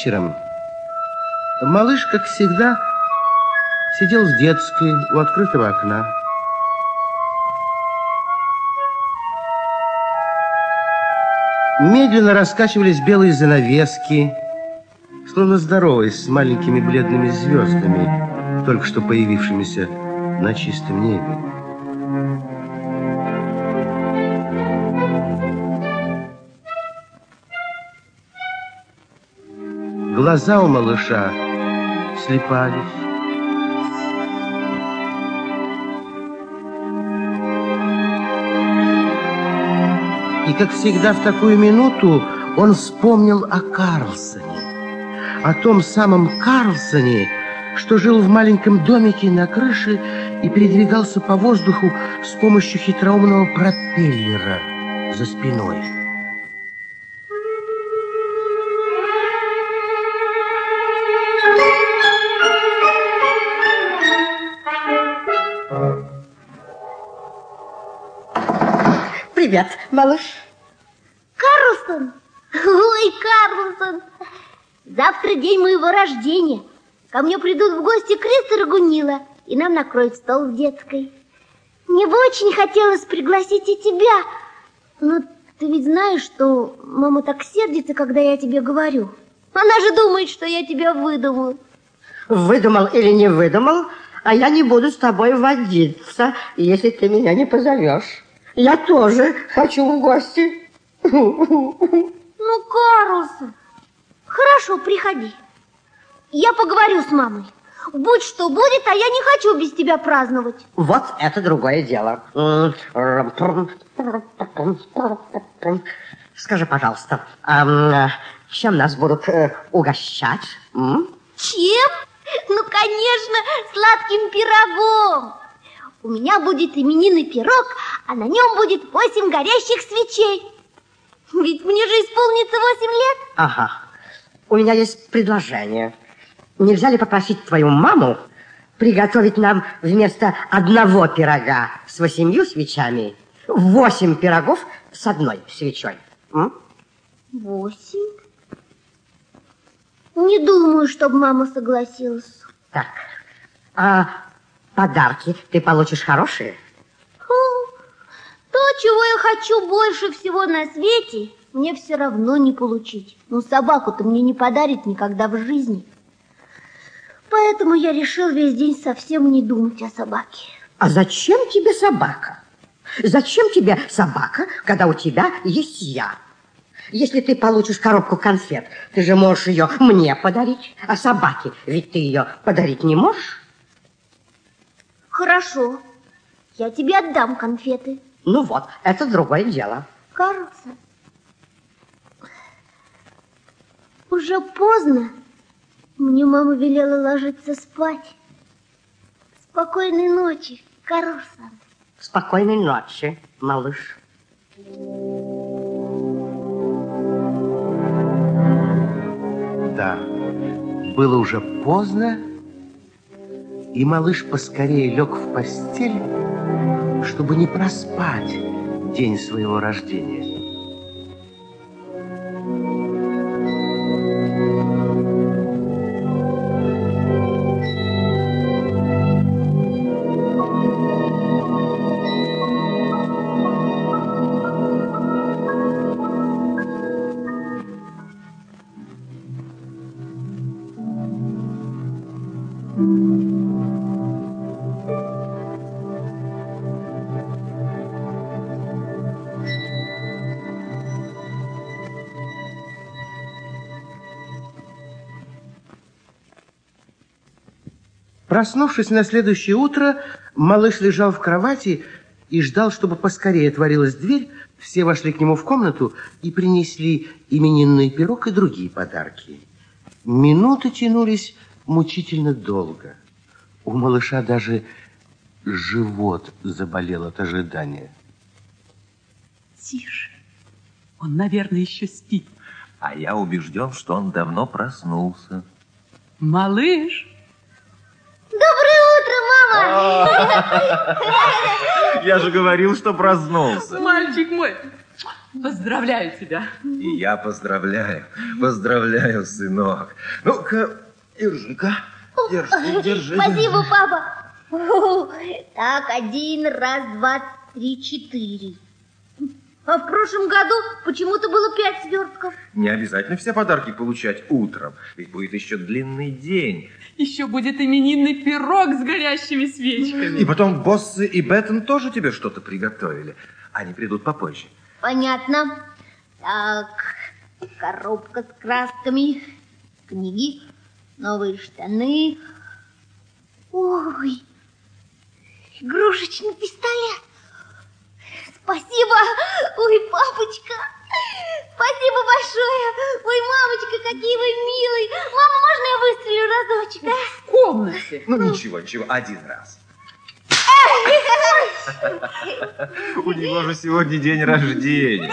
Вечером малыш, как всегда, сидел в детской у открытого окна. Медленно раскачивались белые занавески, словно здороваясь с маленькими бледными звездами, только что появившимися на чистом небе. Глаза у малыша слепались. И, как всегда, в такую минуту он вспомнил о Карлсоне. О том самом Карлсоне, что жил в маленьком домике на крыше и передвигался по воздуху с помощью хитроумного пропеллера за спиной. Привет, малыш. Карлсон! Ой, Карлсон! Завтра день моего рождения. Ко мне придут в гости Кристер и Гунила, и нам накроют стол в детской. Мне бы очень хотелось пригласить и тебя, но ты ведь знаешь, что мама так сердится, когда я тебе говорю. Она же думает, что я тебя выдумал. Выдумал или не выдумал, а я не буду с тобой водиться, если ты меня не позовешь. Я тоже хочу в гости. Ну, Карлсон, хорошо, приходи. Я поговорю с мамой. Будь что будет, а я не хочу без тебя праздновать. Вот это другое дело. Скажи, пожалуйста, а чем нас будут э, угощать? М? Чем? Ну, конечно, сладким пирогом. У меня будет именинный пирог, а на нем будет восемь горящих свечей. Ведь мне же исполнится восемь лет. Ага. У меня есть предложение. Нельзя ли попросить твою маму приготовить нам вместо одного пирога с восемью свечами восемь пирогов с одной свечой? М? Восемь? Не думаю, чтобы мама согласилась. Так, а подарки ты получишь хорошие? То, чего я хочу больше всего на свете, мне все равно не получить. Ну, собаку-то мне не подарит никогда в жизни. Поэтому я решил весь день совсем не думать о собаке. А зачем тебе собака? Зачем тебе собака, когда у тебя есть я? Если ты получишь коробку конфет, ты же можешь ее мне подарить, а собаке ведь ты ее подарить не можешь. Хорошо, я тебе отдам конфеты. Ну вот, это другое дело. Карлсон, уже поздно. Мне мама велела ложиться спать. Спокойной ночи, Карлсон. Спокойной ночи, малыш. Да, было уже поздно, и малыш поскорее лег в постель, чтобы не проспать день своего рождения. Проснувшись на следующее утро, малыш лежал в кровати и ждал, чтобы поскорее отворилась дверь. Все вошли к нему в комнату и принесли именинный пирог и другие подарки. Минуты тянулись мучительно долго. У малыша даже живот заболел от ожидания. Тише. Он, наверное, еще спит. А я убежден, что он давно проснулся. Малыш! Я же говорил, что проснулся. мальчик мой, Поздравляю тебя. И я поздравляю, поздравляю, сынок. Ну-ка, держи-ка, держи, держи. Спасибо, папа. Так, один, раз, два, три, четыре. А в прошлом году почему-то было пять свертков. Не обязательно все подарки получать утром, ведь будет еще длинный день. Еще будет именинный пирог с горящими свечками. И потом Боссы и Беттон тоже тебе что-то приготовили. Они придут попозже. Понятно. Так, коробка с красками, книги, новые штаны. Ой, игрушечный пистолет. Спасибо. Ой, папочка. Спасибо большое. Ой, мамочка, какие вы милые. Мама, можно я выстрелю разочек, а? В комнате. Ну ничего, ничего, один раз. У него же сегодня день рождения.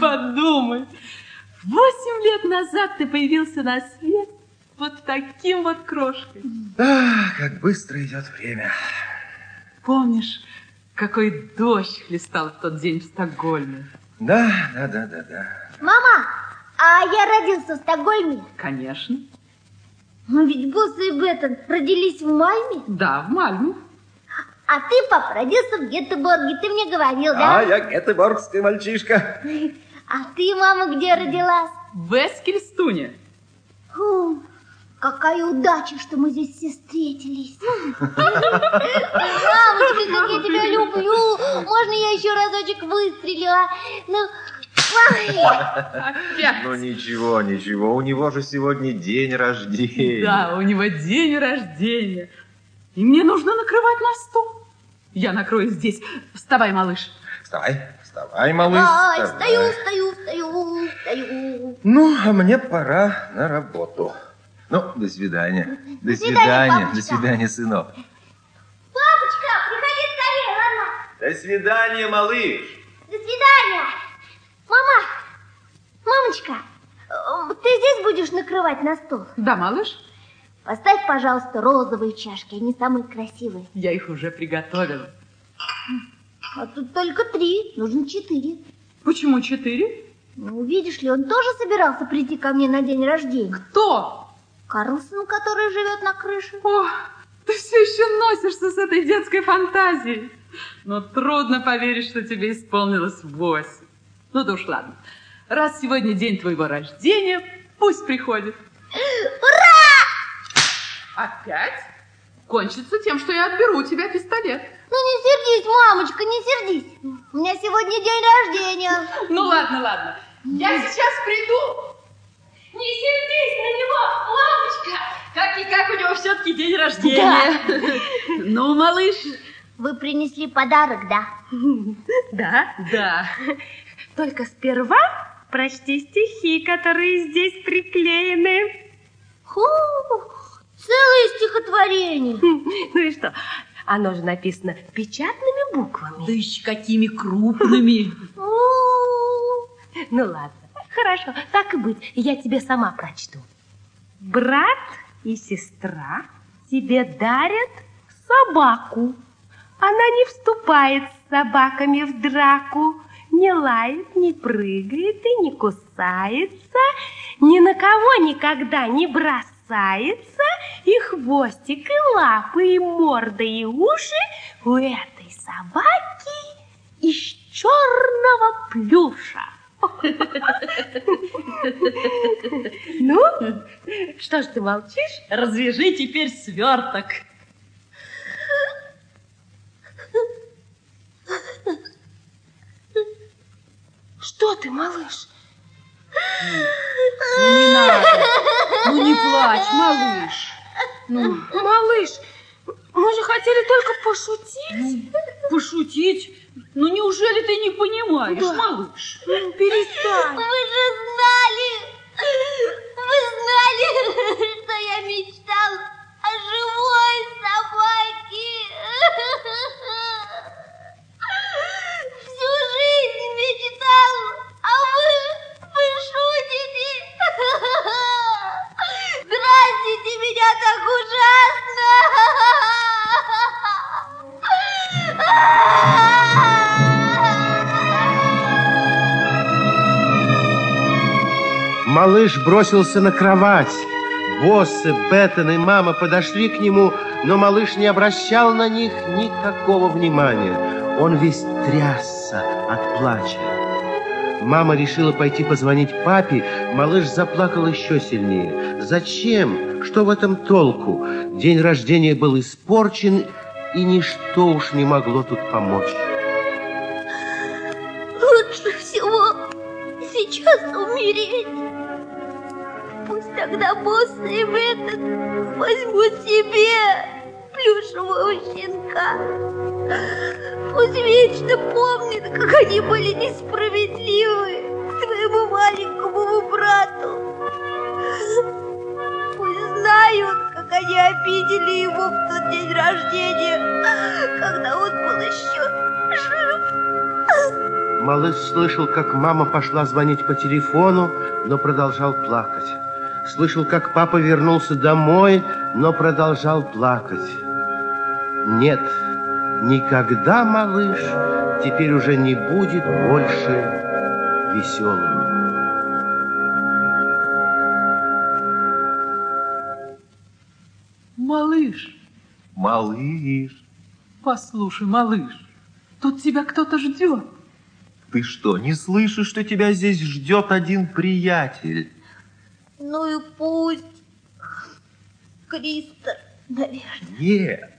Подумай. Восемь лет назад ты появился на свет вот таким вот крошкой. Ах, как быстро идет время. Помнишь, какой дождь хлестал в тот день в Стокгольме? Да, да, да, да, да. Мама, а я родился в Стокгольме. Конечно. Но ведь Босс и Беттон родились в Мальме. Да, в Мальме. А ты, папа, родился в Гетеборге. Ты мне говорил, А, да? я гетеборгский мальчишка. А ты, мама, где родилась? В Эскельстуне. Фу, какая удача, что мы здесь все встретились. Мамочка, как я тебя люблю. Можно я еще разочек выстрелю? а? Ну. Опять. Ну ничего, ничего, у него же сегодня день рождения. Да, у него день рождения. И мне нужно накрывать на стол. Я накрою здесь. Вставай, малыш. Вставай, вставай, малыш. Ой, вставай. стою, стою, стою, стою. Ну, а мне пора на работу. Ну, до свидания. До свидания, свидания, до свидания, сынок. Ладно? До свидания, малыш. До свидания. Мама, мамочка, э, ты здесь будешь накрывать на стол? Да, малыш? Поставь, пожалуйста, розовые чашки, они самые красивые. Я их уже приготовила. А тут только три, нужно четыре. Почему четыре? Ну, видишь ли, он тоже собирался прийти ко мне на день рождения. Кто? Карлсон, который живет на крыше. О, ты все еще носишься с этой детской фантазией. Но трудно поверить, что тебе исполнилось восемь. Ну да уж ладно. Раз сегодня день твоего рождения, пусть приходит. Ура! Опять? Кончится тем, что я отберу у тебя пистолет. Ну, не сердись, мамочка, не сердись. У меня сегодня день рождения. Ну ладно, ладно. Я сейчас приду. Не сердись на него, мамочка. Как и как у него все-таки день рождения. Ну, малыш. Вы принесли подарок, да? Да? Да. Только сперва прочти стихи, которые здесь приклеены. Фу, целое стихотворение. Ну и что? Оно же написано печатными буквами. Да еще какими крупными. Ну ладно, хорошо, так и быть, я тебе сама прочту. Брат и сестра тебе дарят собаку. Она не вступает с собаками в драку, не лает, не прыгает и не кусается, ни на кого никогда не бросается, и хвостик, и лапы, и морда, и уши у этой собаки из черного плюша. Ну, что ж ты молчишь? Развяжи теперь сверток. Что ты, малыш? Ну не надо. Ну не плачь, малыш. Ну, Малыш, мы же хотели только пошутить. пошутить? Ну неужели ты не понимаешь, малыш? Ну, перестань. Вы же Малыш бросился на кровать. Боссы, Беттон и мама подошли к нему, но малыш не обращал на них никакого внимания. Он весь трясся от плача. Мама решила пойти позвонить папе. Малыш заплакал еще сильнее. Зачем? Что в этом толку? День рождения был испорчен, и ничто уж не могло тут помочь. Лучше всего сейчас умереть. Тогда и этот возьмут себе плюшевого щенка. Пусть вечно помнит, как они были несправедливы к своему маленькому брату. Пусть знают, как они обидели его в тот день рождения, когда он был еще жив. Малыш слышал, как мама пошла звонить по телефону, но продолжал плакать. Слышал, как папа вернулся домой, но продолжал плакать. Нет, никогда малыш теперь уже не будет больше веселым. Малыш, Малыш, послушай, малыш, тут тебя кто-то ждет. ты что, не слышишь, что тебя здесь ждет один приятель? Ну и пусть. Кристо, наверное. Нет.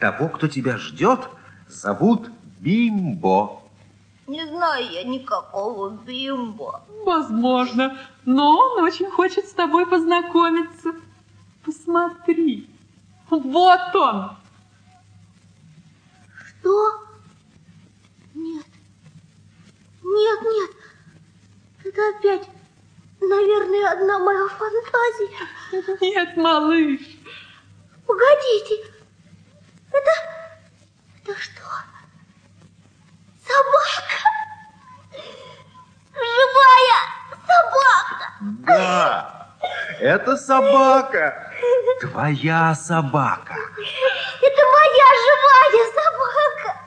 Того, кто тебя ждет, зовут Бимбо. Не знаю я никакого бимбо. Возможно, но он очень хочет с тобой познакомиться. Посмотри, вот он. Что? Нет. Нет, нет. Это опять, наверное, одна моя фантазия. Нет, малыш, Погодите. Это... Это что? Собака. Живая собака. Да, это собака. Твоя собака. Это моя живая собака.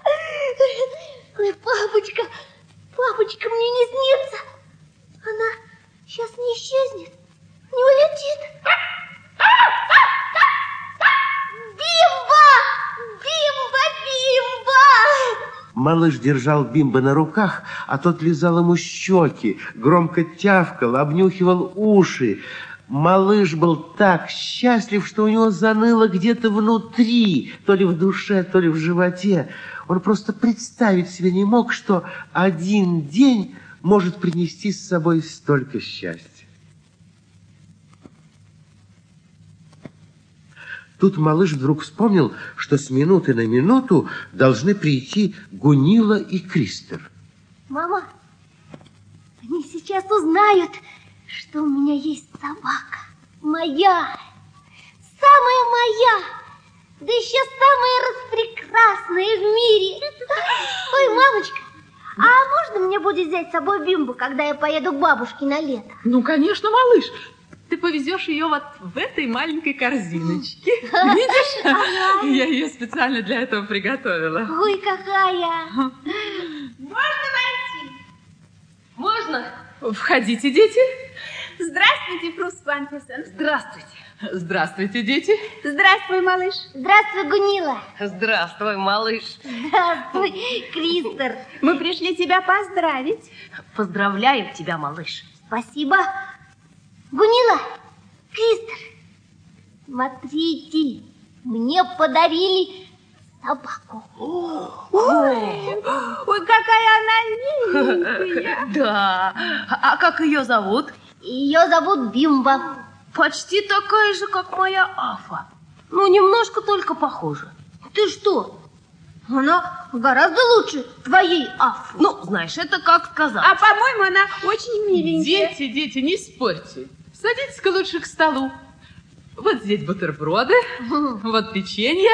Ой, папочка, папочка, мне не снится. Она сейчас не исчезнет, не улетит. Бимба! Бимба, бимба! Малыш держал Бимба на руках, а тот лизал ему щеки, громко тявкал, обнюхивал уши. Малыш был так счастлив, что у него заныло где-то внутри, то ли в душе, то ли в животе. Он просто представить себе не мог, что один день может принести с собой столько счастья. Тут малыш вдруг вспомнил, что с минуты на минуту должны прийти Гунила и Кристер. Мама, они сейчас узнают, что у меня есть собака. Моя. Самая моя. Да еще самая распрекрасная в мире. Ой, мамочка, а можно мне будет взять с собой Бимбу, когда я поеду к бабушке на лето? ну, конечно, малыш. Ты повезешь ее вот в этой маленькой корзиночке. Видишь? Я ее специально для этого приготовила. Ой, какая. Можно войти? Можно? Входите, дети. Здравствуйте, Фрус Пантерсон. Здравствуйте. Здравствуйте, дети. Здравствуй, малыш. Здравствуй, Гунила. Здравствуй, малыш. Здравствуй, Кристер. Мы пришли тебя поздравить. Поздравляем тебя, малыш. Спасибо. Гунила, Кристер, смотрите, мне подарили собаку. Ой, какая она миленькая. Да. А как ее зовут? Ее зовут Бимба. Почти такая же, как моя Афа. Ну, немножко только похожа. Ты что? Она гораздо лучше твоей Афы. Ну, знаешь, это как сказать. А, по-моему, она очень миленькая. Дети, дети, не спорьте. Садитесь-ка лучше к столу. Вот здесь бутерброды, вот печенье,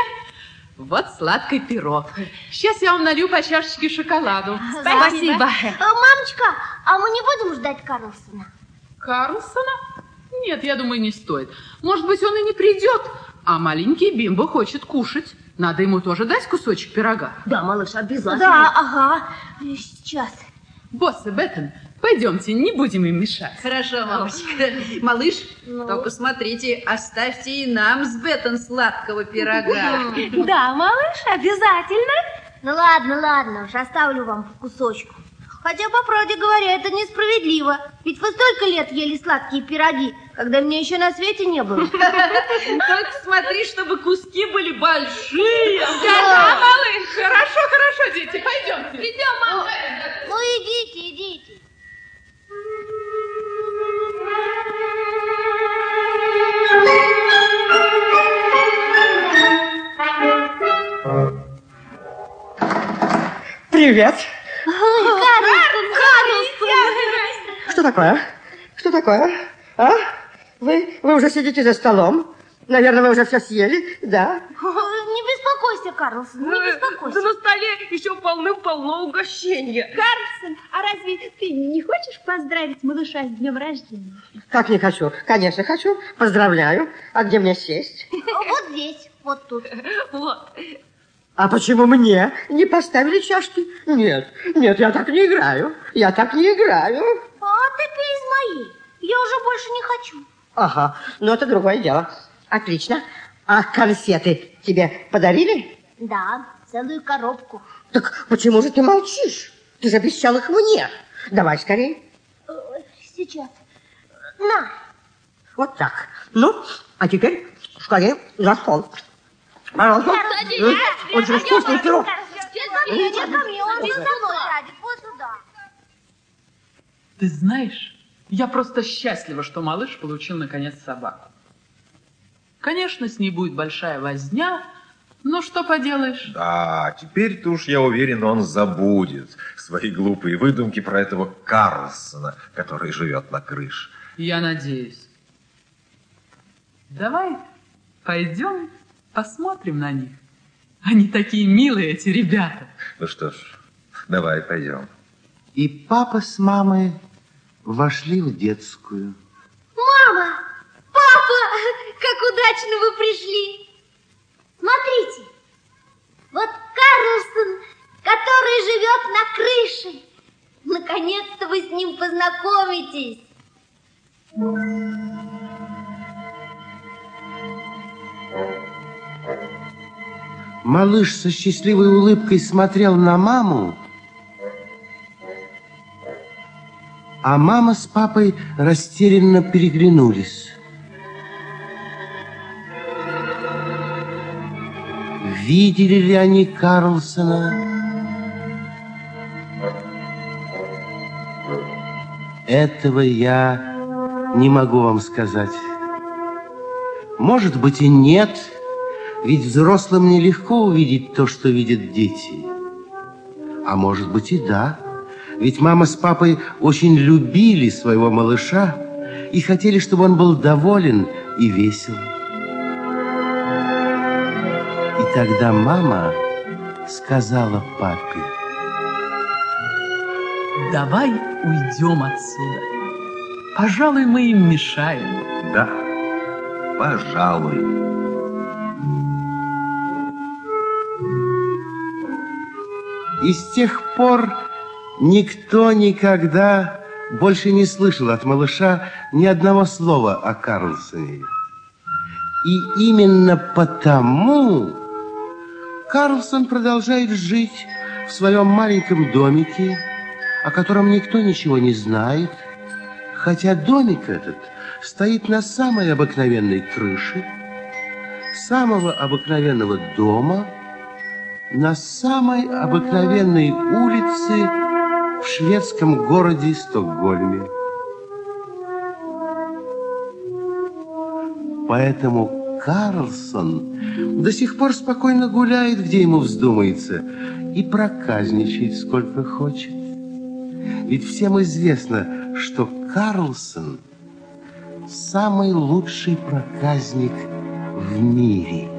вот сладкий пирог. Сейчас я вам налью по чашечке шоколаду. Спасибо. А, мамочка, а мы не будем ждать Карлсона? Карлсона? Нет, я думаю, не стоит. Может быть, он и не придет, а маленький Бимбо хочет кушать. Надо ему тоже дать кусочек пирога. Да, малыш, обязательно. Да, ага. Сейчас. Босс и Беттон, Пойдемте, не будем им мешать. Хорошо, мамочка. Малыш, только смотрите, оставьте и нам с Беттон сладкого пирога. Да, малыш, обязательно. Ну ладно, ладно, уж оставлю вам по кусочку. Хотя, по правде говоря, это несправедливо. Ведь вы столько лет ели сладкие пироги, когда меня еще на свете не было. Только смотри, чтобы куски были большие. Да, малыш, хорошо, хорошо, дети, пойдемте. Идем, мама. Ну, идите, идите. Привет. Карлсон, Карлсон. Что такое? Что такое? А? Вы, вы уже сидите за столом? Наверное, вы уже все съели, да? Не беспокойся, Карлсон, не беспокойся. на столе еще полным-полно угощения. Карлсон, а разве ты не хочешь поздравить малыша с днем рождения? Как не хочу? Конечно, хочу. Поздравляю. А где мне сесть? Вот здесь, вот тут. Вот. А почему мне не поставили чашки? Нет, нет, я так не играю. Я так не играю. А ты пей из моей. Я уже больше не хочу. Ага, но это другое дело. Отлично. А конфеты тебе подарили? Да, целую коробку. Так почему же ты молчишь? Ты же обещал их мне. Давай скорее. Э, Сейчас. На. Вот так. Ну, а теперь скорее за стол. Пожалуйста. Очень вкусный пирог. Нет, ко мне. Он здесь со мной сядет. Ты знаешь, я просто счастлива, что малыш получил наконец собаку. Конечно, с ней будет большая возня, но что поделаешь? Да, теперь-то уж я уверен, он забудет свои глупые выдумки про этого Карлсона, который живет на крыше. Я надеюсь. Давай пойдем посмотрим на них. Они такие милые, эти ребята. Ну что ж, давай пойдем. И папа с мамой вошли в детскую. Мама! Папа! Как удачно вы пришли! Смотрите! Вот Карлсон, который живет на крыше. Наконец-то вы с ним познакомитесь. Малыш со счастливой улыбкой смотрел на маму, а мама с папой растерянно переглянулись. Видели ли они Карлсона? Этого я не могу вам сказать. Может быть и нет, ведь взрослым нелегко увидеть то, что видят дети. А может быть и да, ведь мама с папой очень любили своего малыша и хотели, чтобы он был доволен и весел. И тогда мама сказала папе, Давай уйдем отсюда. Пожалуй, мы им мешаем. Да, пожалуй. И с тех пор никто никогда больше не слышал от малыша ни одного слова о Карлсоне. И именно потому Карлсон продолжает жить в своем маленьком домике, о котором никто ничего не знает, хотя домик этот стоит на самой обыкновенной крыше, самого обыкновенного дома, на самой обыкновенной улице в шведском городе Стокгольме. Поэтому Карлсон до сих пор спокойно гуляет, где ему вздумается, и проказничает сколько хочет. Ведь всем известно, что Карлсон самый лучший проказник в мире.